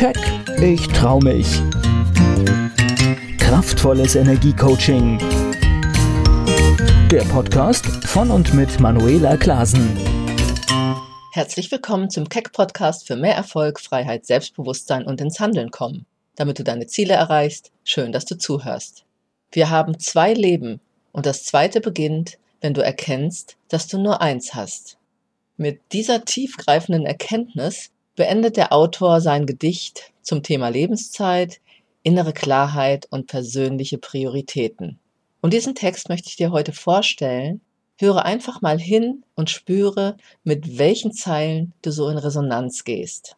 Keck, ich trau mich. Kraftvolles Energiecoaching. Der Podcast von und mit Manuela Klasen. Herzlich willkommen zum Keck Podcast für mehr Erfolg, Freiheit, Selbstbewusstsein und ins Handeln kommen. Damit du deine Ziele erreichst, schön, dass du zuhörst. Wir haben zwei Leben und das zweite beginnt, wenn du erkennst, dass du nur eins hast. Mit dieser tiefgreifenden Erkenntnis beendet der Autor sein Gedicht zum Thema Lebenszeit, innere Klarheit und persönliche Prioritäten. Und diesen Text möchte ich dir heute vorstellen. Höre einfach mal hin und spüre, mit welchen Zeilen du so in Resonanz gehst.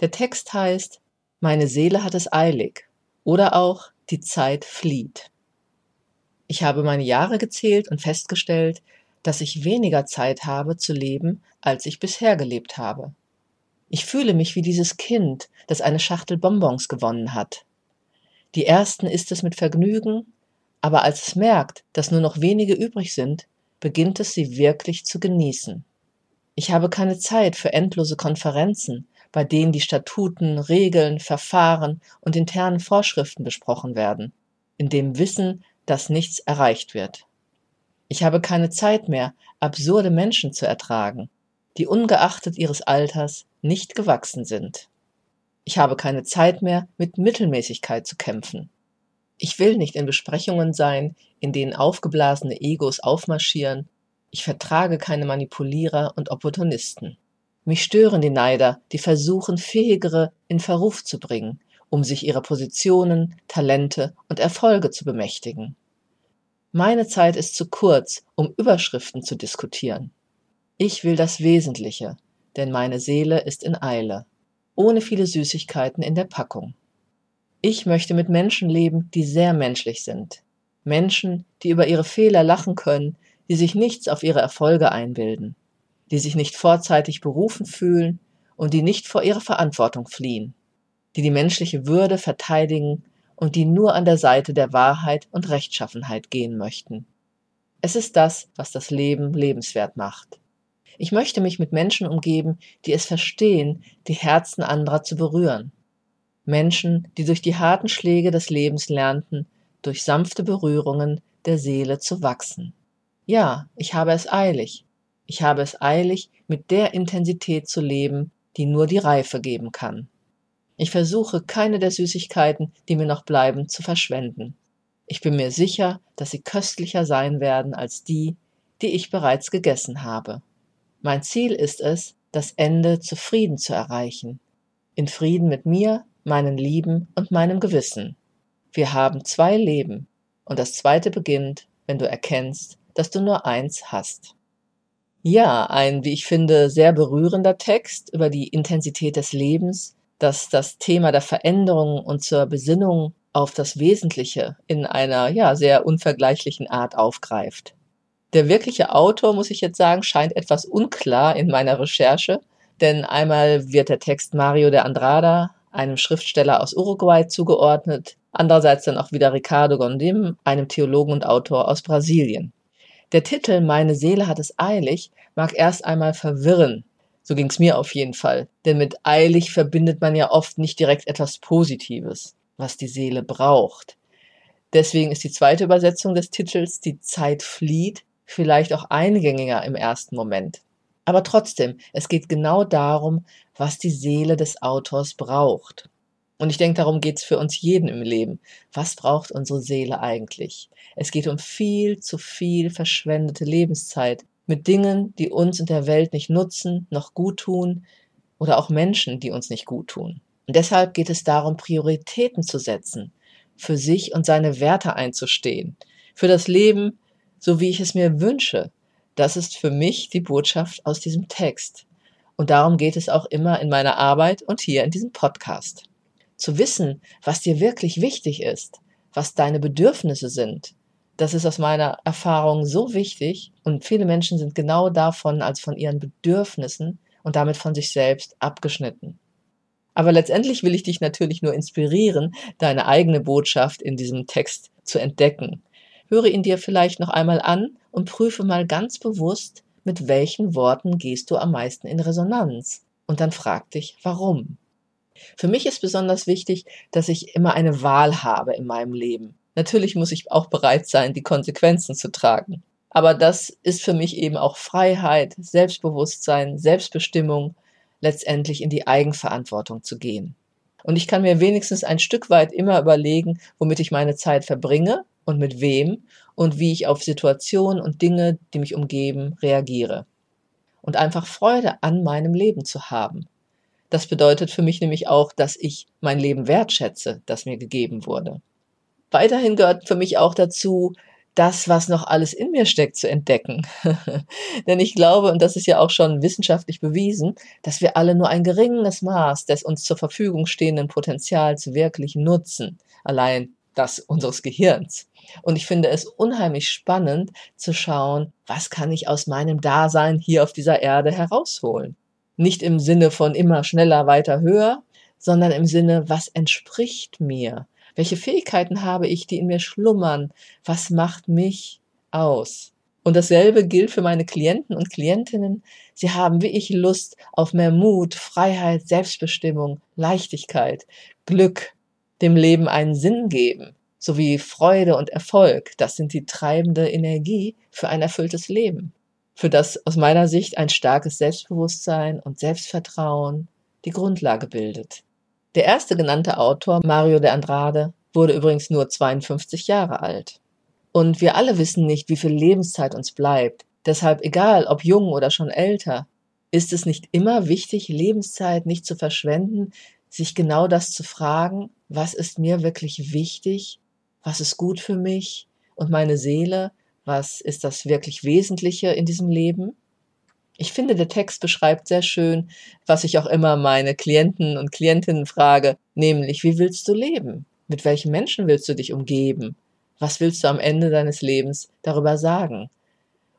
Der Text heißt Meine Seele hat es eilig oder auch Die Zeit flieht. Ich habe meine Jahre gezählt und festgestellt, dass ich weniger Zeit habe zu leben, als ich bisher gelebt habe. Ich fühle mich wie dieses Kind, das eine Schachtel Bonbons gewonnen hat. Die ersten isst es mit Vergnügen, aber als es merkt, dass nur noch wenige übrig sind, beginnt es sie wirklich zu genießen. Ich habe keine Zeit für endlose Konferenzen, bei denen die Statuten, Regeln, Verfahren und internen Vorschriften besprochen werden, in dem Wissen, dass nichts erreicht wird. Ich habe keine Zeit mehr, absurde Menschen zu ertragen, die ungeachtet ihres Alters nicht gewachsen sind. Ich habe keine Zeit mehr, mit Mittelmäßigkeit zu kämpfen. Ich will nicht in Besprechungen sein, in denen aufgeblasene Egos aufmarschieren. Ich vertrage keine Manipulierer und Opportunisten. Mich stören die Neider, die versuchen, Fähigere in Verruf zu bringen, um sich ihrer Positionen, Talente und Erfolge zu bemächtigen. Meine Zeit ist zu kurz, um Überschriften zu diskutieren. Ich will das Wesentliche, denn meine Seele ist in Eile, ohne viele Süßigkeiten in der Packung. Ich möchte mit Menschen leben, die sehr menschlich sind. Menschen, die über ihre Fehler lachen können, die sich nichts auf ihre Erfolge einbilden, die sich nicht vorzeitig berufen fühlen und die nicht vor ihrer Verantwortung fliehen, die die menschliche Würde verteidigen und die nur an der Seite der Wahrheit und Rechtschaffenheit gehen möchten. Es ist das, was das Leben lebenswert macht. Ich möchte mich mit Menschen umgeben, die es verstehen, die Herzen anderer zu berühren. Menschen, die durch die harten Schläge des Lebens lernten, durch sanfte Berührungen der Seele zu wachsen. Ja, ich habe es eilig. Ich habe es eilig, mit der Intensität zu leben, die nur die Reife geben kann. Ich versuche keine der Süßigkeiten, die mir noch bleiben, zu verschwenden. Ich bin mir sicher, dass sie köstlicher sein werden als die, die ich bereits gegessen habe. Mein Ziel ist es, das Ende zufrieden zu erreichen. In Frieden mit mir, meinen Lieben und meinem Gewissen. Wir haben zwei Leben und das zweite beginnt, wenn du erkennst, dass du nur eins hast. Ja, ein, wie ich finde, sehr berührender Text über die Intensität des Lebens, dass das Thema der Veränderung und zur Besinnung auf das Wesentliche in einer ja sehr unvergleichlichen Art aufgreift. Der wirkliche Autor, muss ich jetzt sagen, scheint etwas unklar in meiner Recherche, denn einmal wird der Text Mario de Andrada, einem Schriftsteller aus Uruguay, zugeordnet, andererseits dann auch wieder Ricardo Gondim, einem Theologen und Autor aus Brasilien. Der Titel Meine Seele hat es eilig mag erst einmal verwirren, so ging's mir auf jeden Fall. Denn mit eilig verbindet man ja oft nicht direkt etwas Positives, was die Seele braucht. Deswegen ist die zweite Übersetzung des Titels Die Zeit flieht vielleicht auch eingängiger im ersten Moment. Aber trotzdem, es geht genau darum, was die Seele des Autors braucht. Und ich denke, darum geht's für uns jeden im Leben. Was braucht unsere Seele eigentlich? Es geht um viel zu viel verschwendete Lebenszeit, mit Dingen, die uns in der Welt nicht nutzen, noch gut tun oder auch Menschen, die uns nicht gut tun. Und deshalb geht es darum, Prioritäten zu setzen, für sich und seine Werte einzustehen, für das Leben, so wie ich es mir wünsche. Das ist für mich die Botschaft aus diesem Text. Und darum geht es auch immer in meiner Arbeit und hier in diesem Podcast. Zu wissen, was dir wirklich wichtig ist, was deine Bedürfnisse sind, das ist aus meiner Erfahrung so wichtig und viele Menschen sind genau davon als von ihren Bedürfnissen und damit von sich selbst abgeschnitten. Aber letztendlich will ich dich natürlich nur inspirieren, deine eigene Botschaft in diesem Text zu entdecken. Höre ihn dir vielleicht noch einmal an und prüfe mal ganz bewusst, mit welchen Worten gehst du am meisten in Resonanz. Und dann frag dich, warum. Für mich ist besonders wichtig, dass ich immer eine Wahl habe in meinem Leben. Natürlich muss ich auch bereit sein, die Konsequenzen zu tragen. Aber das ist für mich eben auch Freiheit, Selbstbewusstsein, Selbstbestimmung, letztendlich in die Eigenverantwortung zu gehen. Und ich kann mir wenigstens ein Stück weit immer überlegen, womit ich meine Zeit verbringe und mit wem und wie ich auf Situationen und Dinge, die mich umgeben, reagiere. Und einfach Freude an meinem Leben zu haben. Das bedeutet für mich nämlich auch, dass ich mein Leben wertschätze, das mir gegeben wurde. Weiterhin gehört für mich auch dazu, das, was noch alles in mir steckt, zu entdecken. Denn ich glaube, und das ist ja auch schon wissenschaftlich bewiesen, dass wir alle nur ein geringes Maß des uns zur Verfügung stehenden Potenzials wirklich nutzen. Allein das unseres Gehirns. Und ich finde es unheimlich spannend zu schauen, was kann ich aus meinem Dasein hier auf dieser Erde herausholen. Nicht im Sinne von immer schneller, weiter, höher, sondern im Sinne, was entspricht mir? Welche Fähigkeiten habe ich, die in mir schlummern? Was macht mich aus? Und dasselbe gilt für meine Klienten und Klientinnen. Sie haben wie ich Lust auf mehr Mut, Freiheit, Selbstbestimmung, Leichtigkeit, Glück, dem Leben einen Sinn geben, sowie Freude und Erfolg. Das sind die treibende Energie für ein erfülltes Leben. Für das aus meiner Sicht ein starkes Selbstbewusstsein und Selbstvertrauen die Grundlage bildet. Der erste genannte Autor, Mario de Andrade, wurde übrigens nur 52 Jahre alt. Und wir alle wissen nicht, wie viel Lebenszeit uns bleibt. Deshalb, egal ob jung oder schon älter, ist es nicht immer wichtig, Lebenszeit nicht zu verschwenden, sich genau das zu fragen, was ist mir wirklich wichtig, was ist gut für mich und meine Seele, was ist das wirklich Wesentliche in diesem Leben? Ich finde, der Text beschreibt sehr schön, was ich auch immer meine Klienten und Klientinnen frage, nämlich, wie willst du leben? Mit welchen Menschen willst du dich umgeben? Was willst du am Ende deines Lebens darüber sagen?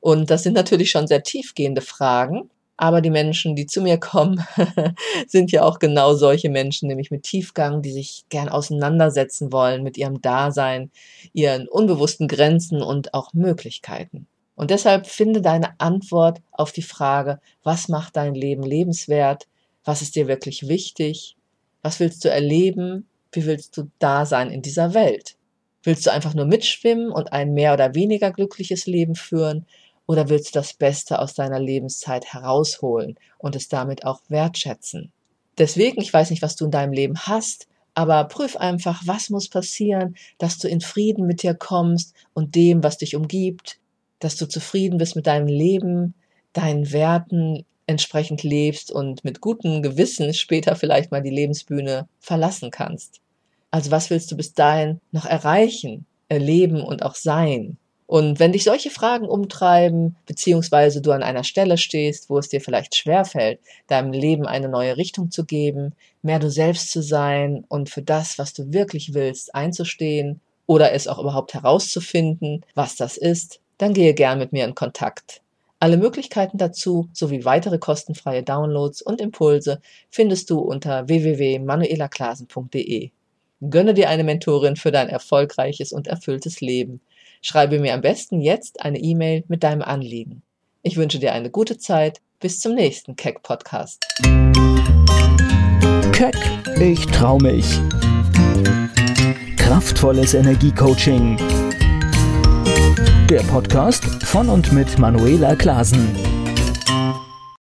Und das sind natürlich schon sehr tiefgehende Fragen, aber die Menschen, die zu mir kommen, sind ja auch genau solche Menschen, nämlich mit Tiefgang, die sich gern auseinandersetzen wollen mit ihrem Dasein, ihren unbewussten Grenzen und auch Möglichkeiten. Und deshalb finde deine Antwort auf die Frage, was macht dein Leben lebenswert? Was ist dir wirklich wichtig? Was willst du erleben? Wie willst du da sein in dieser Welt? Willst du einfach nur mitschwimmen und ein mehr oder weniger glückliches Leben führen? Oder willst du das Beste aus deiner Lebenszeit herausholen und es damit auch wertschätzen? Deswegen, ich weiß nicht, was du in deinem Leben hast, aber prüf einfach, was muss passieren, dass du in Frieden mit dir kommst und dem, was dich umgibt, dass du zufrieden bist mit deinem Leben, deinen Werten entsprechend lebst und mit gutem Gewissen später vielleicht mal die Lebensbühne verlassen kannst. Also was willst du bis dahin noch erreichen, erleben und auch sein? Und wenn dich solche Fragen umtreiben, beziehungsweise du an einer Stelle stehst, wo es dir vielleicht schwerfällt, deinem Leben eine neue Richtung zu geben, mehr du selbst zu sein und für das, was du wirklich willst, einzustehen oder es auch überhaupt herauszufinden, was das ist, dann gehe gern mit mir in Kontakt. Alle Möglichkeiten dazu sowie weitere kostenfreie Downloads und Impulse findest du unter www.manuelaklasen.de. Gönne dir eine Mentorin für dein erfolgreiches und erfülltes Leben. Schreibe mir am besten jetzt eine E-Mail mit deinem Anliegen. Ich wünsche dir eine gute Zeit. Bis zum nächsten Keck Podcast. Keck, ich trau mich. Kraftvolles Energiecoaching. Der Podcast von und mit Manuela Klasen.